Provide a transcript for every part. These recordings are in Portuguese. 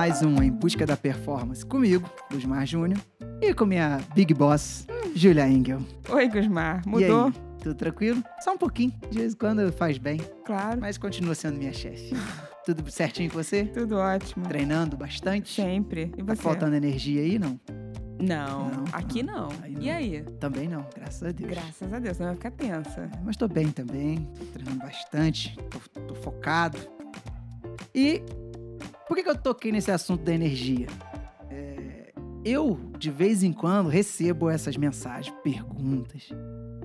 mais um Em Busca da Performance comigo, Gusmar Júnior, e com minha Big Boss, Julia Engel. Oi, Gusmar. Mudou? aí, tudo tranquilo? Só um pouquinho, de vez em quando faz bem, Claro. mas continua sendo minha chefe. Tudo certinho com você? Tudo ótimo. Treinando bastante? Sempre. E Tá você? faltando energia aí, não? Não, Não, aqui não. Aí não. E aí? Também não, graças a Deus. Graças a Deus, não vai ficar tensa. Mas tô bem também, tô treinando bastante, tô, tô focado. E por que, que eu toquei nesse assunto da energia? É, eu, de vez em quando, recebo essas mensagens, perguntas,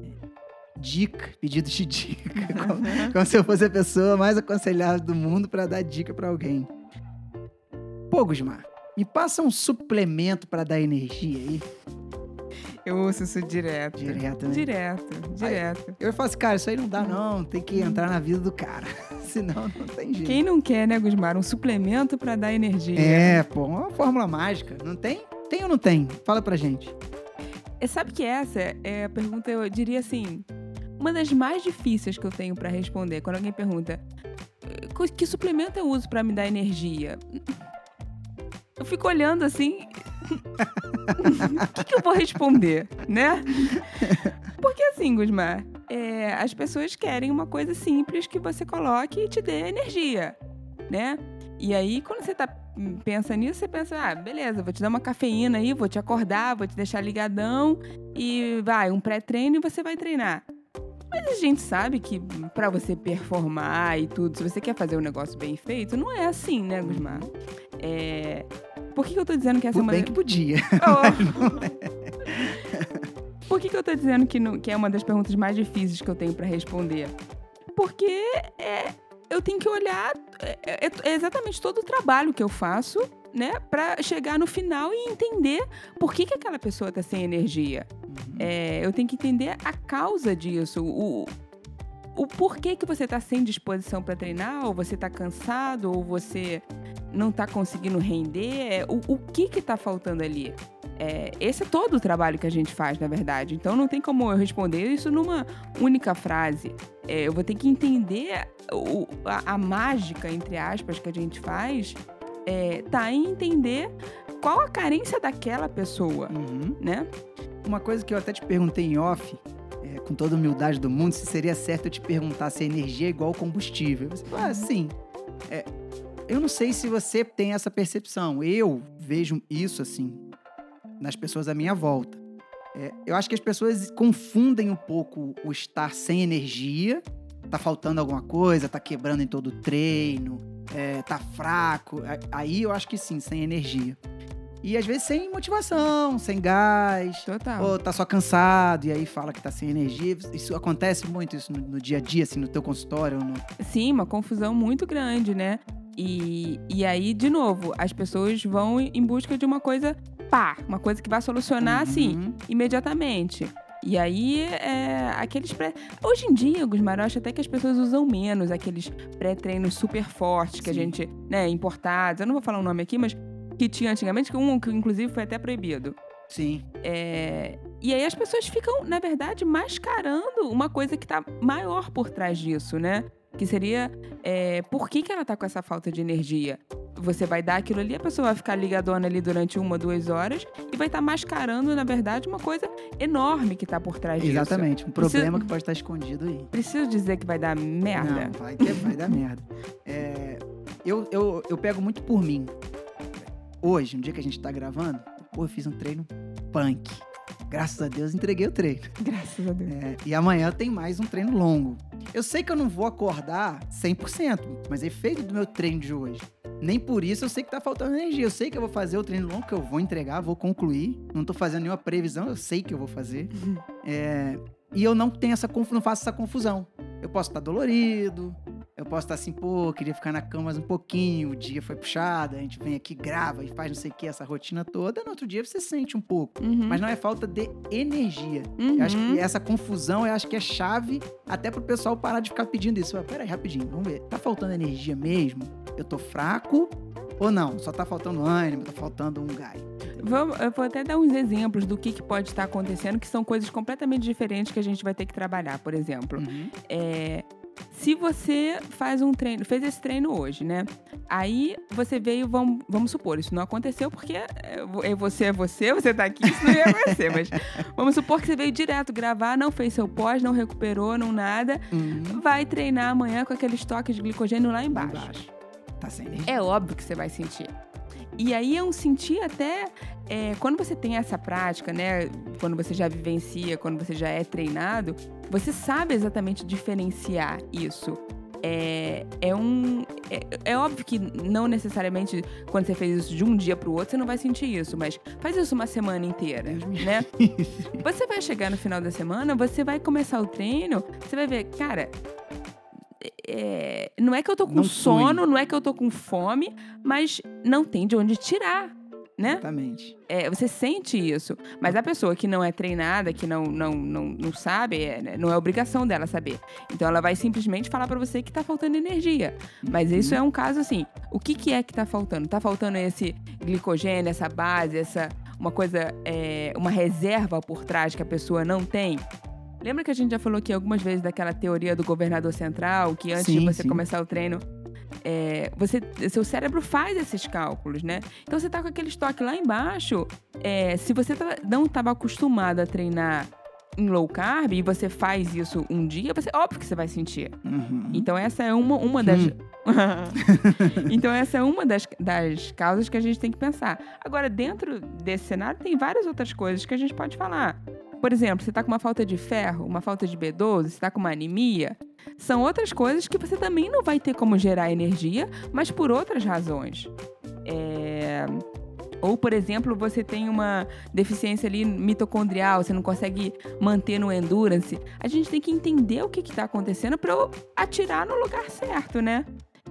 é, dica, pedidos de dica, como, como se eu fosse a pessoa mais aconselhável do mundo para dar dica para alguém. Pô, Gusmar, me passa um suplemento para dar energia aí. Eu ouço isso direto. Direto, né? Direto, direto. Eu falo assim, cara, isso aí não dá não, tem que entrar na vida do cara. Senão não tem jeito. Quem não quer, né, Gusmar? Um suplemento pra dar energia. É, pô, uma fórmula mágica. Não tem? Tem ou não tem? Fala pra gente. É, sabe que essa é a pergunta, eu diria assim, uma das mais difíceis que eu tenho pra responder. Quando alguém pergunta, "Eh, que suplemento eu uso pra me dar energia? Eu fico olhando assim, o que, que eu vou responder, né? Porque assim, Gusmar, é, as pessoas querem uma coisa simples que você coloque e te dê energia, né? E aí, quando você tá, hum, pensa nisso, você pensa, ah, beleza, vou te dar uma cafeína aí, vou te acordar, vou te deixar ligadão e vai, um pré-treino e você vai treinar. Mas a gente sabe que pra você performar e tudo, se você quer fazer um negócio bem feito, não é assim, né, Gusmar? É... Por que, eu tô dizendo que essa é uma... bem que podia. Oh. Por que, que eu tô dizendo que, não- que é uma das perguntas mais difíceis que eu tenho pra responder? Porque é, eu tenho que olhar é, é- é exatamente todo o trabalho que eu faço, né, Pra chegar no final e entender por que, que aquela pessoa tá sem energia. É, eu tenho que entender a causa disso, o, o porquê que você tá sem disposição pra treinar, ou você tá cansado, ou você não tá conseguindo render, é, o, o que que tá faltando ali. É, esse é todo o trabalho que a gente faz, na verdade. Então não tem como eu responder isso numa única frase. É, eu vou ter que entender o- a, a mágica, entre aspas, que a gente faz, é, tá em entender qual a carência daquela pessoa, Uhum. né? Uma coisa que eu até te perguntei em off, é, com toda a humildade do mundo, se seria certo eu te perguntar se a energia é igual ao combustível. Você fala, ah, sim. É, eu não sei se você tem essa percepção. Eu vejo isso assim nas pessoas à minha volta. É, eu acho que as pessoas confundem um pouco o estar sem energia, tá faltando alguma coisa, tá quebrando em todo o treino, é, tá fraco. A- Aí eu acho que sim, sem energia. E às vezes sem motivação, sem gás, Total. ou tá só cansado e aí fala que tá sem energia. Isso acontece muito isso no, no dia a dia, assim, no teu consultório. ou No... Sim, uma confusão muito grande, né? E, e aí, de novo, as pessoas vão em busca de uma coisa pá, uma coisa que vai solucionar assim, Uhum. imediatamente. E aí, é, aqueles pré... Hoje em dia, Gusmar, eu acho até que as pessoas usam menos aqueles pré-treinos super fortes que a Sim. gente, né, importados. Eu não vou falar o nome aqui, mas que tinha antigamente, que um que inclusive foi até proibido. Sim. É, E aí as pessoas ficam, na verdade, mascarando uma coisa que tá maior por trás disso, né? Que seria é, por que, que ela tá com essa falta de energia? Você vai dar aquilo ali, a pessoa vai ficar ligadona ali durante uma, duas horas e vai estar mascarando, na verdade, uma coisa enorme que tá por trás disso. Exatamente. Um problema que pode estar escondido aí. Preciso dizer que vai dar merda. Não, vai, ter, vai dar merda. É, eu, eu, eu pego muito por mim. Hoje, no dia que a gente tá gravando, pô, eu fiz um treino punk. Graças a Deus, entreguei o treino. Graças a Deus. É, e amanhã tem mais um treino longo. Eu sei que eu não vou acordar 100%, mas é efeito do meu treino de hoje. Nem por isso eu sei que tá faltando energia. Eu sei que eu vou fazer o treino longo, que eu vou entregar, vou concluir. Não tô fazendo nenhuma previsão, eu sei que eu vou fazer. É, e eu não tenho essa não faço essa confusão. Eu posso estar dolorido, eu posso estar assim, pô, queria ficar na cama mais um pouquinho, o dia foi puxado, a gente vem aqui, grava e faz não sei o que, essa rotina toda. No outro dia você sente um pouco. Uhum. Mas não é falta de energia. Uhum. Eu acho que essa confusão, eu acho que é chave até pro pessoal parar de ficar pedindo isso. Pera aí, rapidinho, vamos ver. Tá faltando energia mesmo? Eu tô fraco ou não? Só tá faltando ânimo, tá faltando um gás. Vamos, eu vou até dar uns exemplos do que, que pode estar acontecendo, que são coisas completamente diferentes que a gente vai ter que trabalhar, por exemplo. Uhum. É, se você faz um treino, fez esse treino hoje, né? Aí você veio, vamos, vamos supor, isso não aconteceu porque é, é você é você, você tá aqui, isso não ia acontecer, mas vamos supor que você veio direto gravar, não fez seu pós, não recuperou, não nada, Uhum. vai treinar amanhã com aquele estoque de glicogênio lá embaixo. Embaixo. Tá sem energia. É óbvio que você vai sentir. E aí é um sentir até é, quando você tem essa prática, né? Quando você já vivencia, quando você já é treinado, você sabe exatamente diferenciar isso. É, é um. É, é óbvio que não necessariamente quando você fez isso de um dia pro outro, você não vai sentir isso, mas faz isso uma semana inteira, né? Você vai chegar no final da semana, você vai começar o treino, você vai ver, cara. é, não é que eu tô com Não sono, não é que eu tô com fome, mas não tem de onde tirar, né? Exatamente. É, você sente isso. Mas a pessoa que não é treinada, que não, não, não, não sabe, é, né, não é obrigação dela saber. Então ela vai simplesmente falar pra você que tá faltando energia. Mas isso é um caso assim. O que, que é que tá faltando? Tá faltando esse glicogênio, essa base, essa uma coisa, é, uma reserva por trás que a pessoa não tem? Lembra que a gente já falou aqui algumas vezes daquela teoria do governador central, que antes de Sim, você sim. começar o treino, é, você, seu cérebro faz esses cálculos, né? Então você tá com aquele estoque lá embaixo. é, se você tá- não estava acostumado a treinar em low carb e você faz isso um dia, você, óbvio que você vai sentir. Uhum. Então essa é uma, uma das. Hum. então essa é uma das, das causas que a gente tem que pensar. Agora, dentro desse cenário, tem várias outras coisas que a gente pode falar. Por exemplo, você está com uma falta de ferro, uma falta de B12, você está com uma anemia. São outras coisas que você também não vai ter como gerar energia, mas por outras razões. É, Ou, por exemplo, você tem uma deficiência ali mitocondrial, você não consegue manter no endurance. A gente tem que entender o que está acontecendo para atirar no lugar certo, né?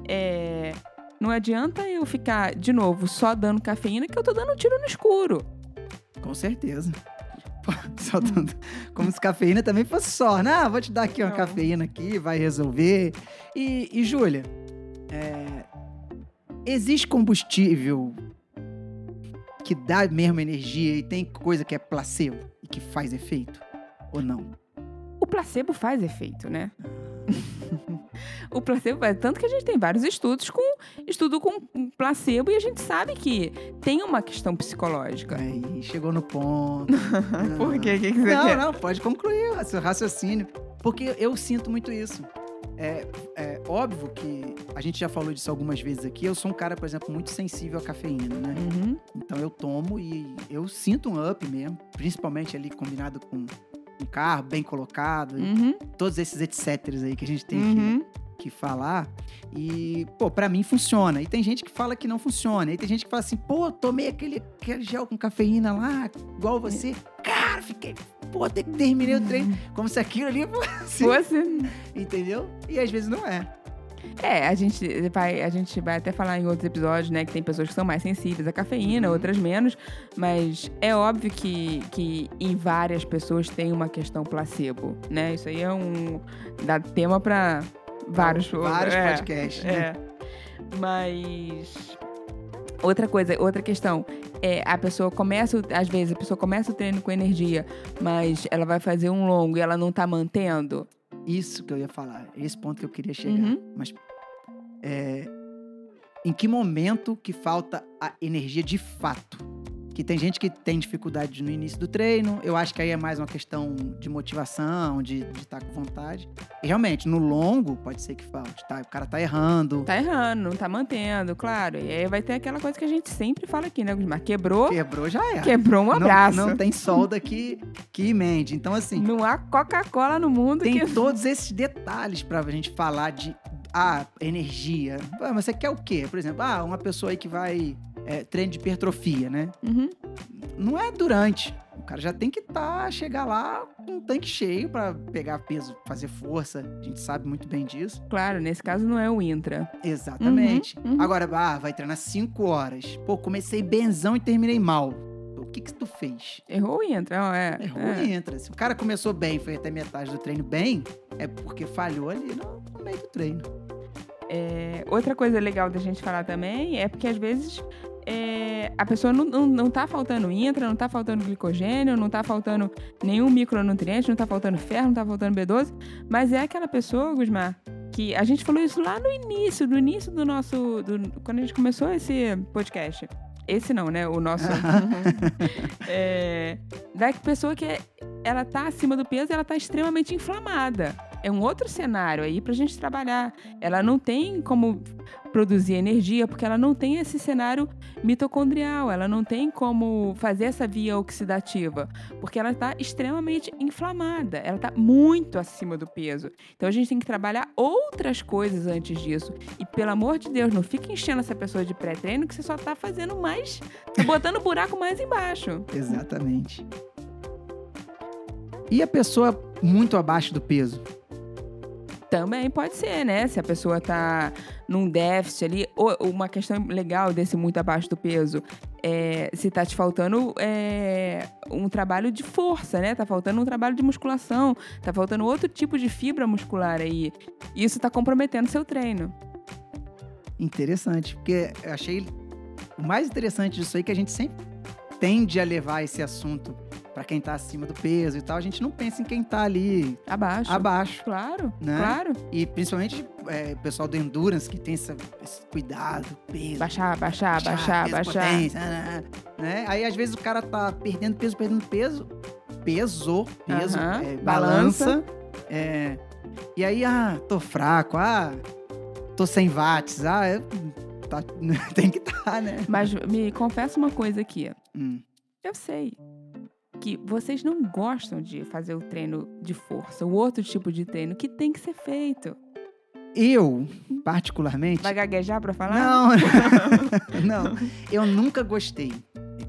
É, Não adianta eu ficar, de novo, só dando cafeína, que eu tô dando um tiro no escuro. Com certeza. Como se cafeína também fosse só. Não, vou te dar aqui uma Não. cafeína aqui, vai resolver. E, e Júlia, é, existe combustível que dá mesmo energia e tem coisa que é placebo e que faz efeito? Ou não? O placebo faz efeito, né? o placebo faz. Tanto que a gente tem vários estudos com estudo com placebo e a gente sabe que tem uma questão psicológica. Aí, chegou no ponto. Por quê? O que, que você Não, quer? não, pode concluir o seu raciocínio. Porque eu sinto muito isso. É, é óbvio que a gente já falou disso algumas vezes aqui. Eu sou um cara, por exemplo, muito sensível à cafeína, né? Uhum. Então eu tomo e eu sinto um up mesmo, principalmente ali combinado com um carro bem colocado, Uhum. todos esses etc aí que a gente tem Uhum. que, que falar. E, pô, pra mim funciona. E tem gente que fala que não funciona. E tem gente que fala assim, pô, tomei aquele, aquele gel com cafeína lá, igual você. Cara, fiquei, pô, até que terminei o treino. Como se aquilo ali fosse, Você. entendeu? E às vezes não é. É, a gente, vai, a gente vai até falar em outros episódios, né? Que tem pessoas que são mais sensíveis à cafeína, Uhum. outras menos. Mas é óbvio que, que em várias pessoas tem uma questão placebo, né? Isso aí é um. dá tema pra vários, Vários é, podcasts, né? É. Mas. Outra coisa, outra questão. É, a pessoa começa, às vezes, a pessoa começa o treino com energia, mas ela vai fazer um longo e ela não tá mantendo. Isso que eu ia falar. Esse ponto que eu queria chegar. Uhum. Mas é, em que momento que falta a energia de fato? Que tem gente que tem dificuldade no início do treino. Eu acho que aí é mais uma questão de motivação, de estar com vontade. E realmente, no longo, pode ser que falte. Tá? O cara tá errando. Tá errando, não tá mantendo, claro. E aí vai ter aquela coisa que a gente sempre fala aqui, né, Gusmar? Quebrou, Quebrou, já era. quebrou um Não- abraço. Não, tem solda que, que emende. Então, assim, Não há Coca-Cola no mundo tem que. todos esses detalhes pra gente falar de ah, energia. Ah, mas você quer o quê? Por exemplo, ah, uma pessoa aí que vai é, treino de hipertrofia, né? Uhum. Não é durante. O cara já tem que tá, chegar lá com um tanque cheio pra pegar peso, fazer força. A gente sabe muito bem disso. Claro, nesse caso não é o intra. Exatamente. Uhum, uhum. Agora, ah, vai treinar 5 horas. Pô, comecei benzão e terminei mal. O que que tu fez? Errou o intra, ó, é. Errou é. e entra. Se o cara começou bem, foi até metade do treino bem, é porque falhou ali no, no meio do treino. É, outra coisa legal da gente falar também é porque às vezes é, a pessoa não, não, não tá faltando intra, não tá faltando glicogênio, não tá faltando nenhum micronutriente, não tá faltando ferro, não tá faltando B12, mas é aquela pessoa, Gusmar, que a gente falou isso lá no início, no início do nosso. do- quando a gente começou esse podcast. Esse não, né? O nosso. é, da pessoa que é- ela tá acima do peso e ela tá extremamente inflamada. É um outro cenário aí pra gente trabalhar. Ela não tem como produzir energia, porque ela não tem esse cenário mitocondrial, ela não tem como fazer essa via oxidativa, porque ela está extremamente inflamada, ela está muito acima do peso. Então a gente tem que trabalhar outras coisas antes disso. E pelo amor de Deus, não fique enchendo essa pessoa de pré-treino que você só tá fazendo mais, tá botando o buraco mais embaixo. Exatamente. E a pessoa muito abaixo do peso? Também pode ser, né? Se a pessoa tá num déficit ali, ou uma questão legal desse muito abaixo do peso, é se tá te faltando é, um trabalho de força, né? Tá faltando um trabalho de musculação, tá faltando outro tipo de fibra muscular aí. Isso tá comprometendo seu treino. Interessante, porque achei o mais interessante disso aí é que a gente sempre tende a levar esse assunto para quem tá acima do peso e tal. A gente não pensa em quem tá ali Abaixo. abaixo. Claro, Né? claro. E principalmente é, o pessoal do endurance que tem essa- esse cuidado, peso. Baixar, baixar, baixar, baixar. potência, né, né? Aí às vezes o cara tá perdendo peso, perdendo peso, peso, peso, é, balança. balança. é, e aí, ah, tô fraco, ah, tô sem watts, ah, eu- tá- tem que estar, né? Mas me confessa uma coisa aqui. Hum. Eu sei que vocês não gostam de fazer o treino de força, o outro tipo de treino que tem que ser feito. Eu, particularmente, Vai gaguejar pra falar? Não, não. Eu nunca gostei.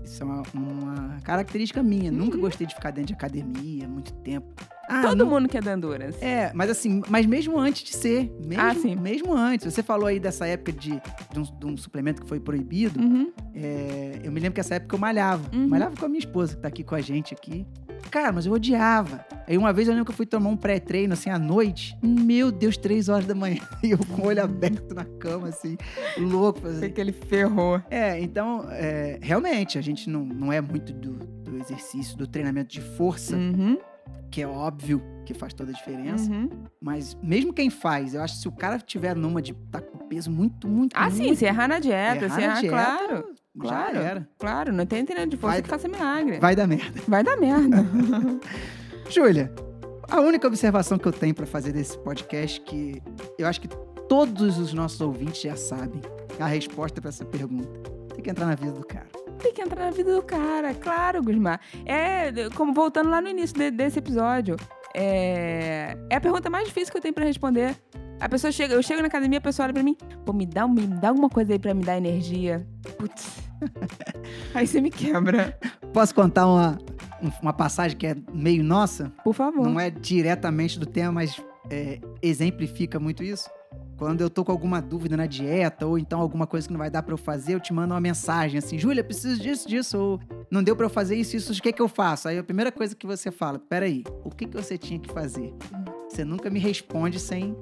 Isso é uma, uma característica minha. Nunca gostei de ficar dentro de academia muito tempo. Ah, Todo não- mundo quer dar endurance. É, mas assim, mas mesmo antes de ser. Mesmo, Ah, sim. mesmo antes. Você falou aí dessa época de, de, um, de um suplemento que foi proibido. Uhum. É, eu me lembro que essa época eu malhava. Uhum. Malhava com a minha esposa, que tá aqui com a gente aqui. Cara, mas eu odiava. Aí uma vez eu lembro que eu fui tomar um pré-treino, assim, à noite. Meu Deus, três horas da manhã. E eu com o olho aberto na cama, assim, louco. Foi Assim. que ele ferrou. É, então, é, realmente, a gente não, não é muito do, do exercício, do treinamento de força, Uhum. Que é óbvio que faz toda a diferença. Uhum. Mas mesmo quem faz, eu acho que se o cara tiver numa de tá com peso muito, muito, Ah, sim, muito, se errar na dieta, errar se na errar, dieta, claro. já claro. era. Claro, não tem treino de força Vai- que faça milagre. Vai dar merda. Vai dar merda. Júlia, a única observação que eu tenho pra fazer desse podcast que eu acho que todos os nossos ouvintes já sabem a resposta pra essa pergunta. Tem que entrar na vida do cara. Tem que entrar na vida do cara, claro, Gusmar. É, como voltando lá no início de- desse episódio, é, é a pergunta mais difícil que eu tenho pra responder. A pessoa chega, eu chego na academia, a pessoa olha pra mim, pô, me dá, me dá alguma coisa aí pra me dar energia. Putz. Aí você me quebra. Posso contar uma, um- uma passagem que é meio nossa? Por favor. Não é diretamente do tema, mas é, exemplifica muito isso. Quando eu tô com alguma dúvida na dieta, ou então alguma coisa que não vai dar pra eu fazer, eu te mando uma mensagem assim, Júlia, preciso disso, disso, ou não deu pra eu fazer isso, isso, o que que eu faço? Aí a primeira coisa que você fala, peraí, o que que você tinha que fazer? Você nunca me responde sem...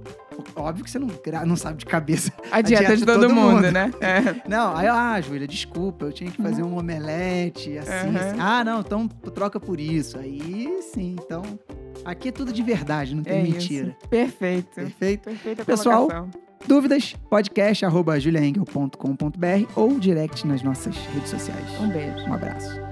Óbvio que você não, não sabe de cabeça. A dieta, de todo, mundo, né? É. Não, aí, eu, ah, Júlia, desculpa, eu tinha que fazer um omelete, assim, Uhum. assim. Ah, não, então troca por isso. Aí sim, então... Aqui é tudo de verdade, não tem É mentira. isso. Perfeito. Perfeito? Perfeita Pessoal, colocação. Dúvidas? podcast arroba ou direct nas nossas redes sociais. Um beijo. Um abraço.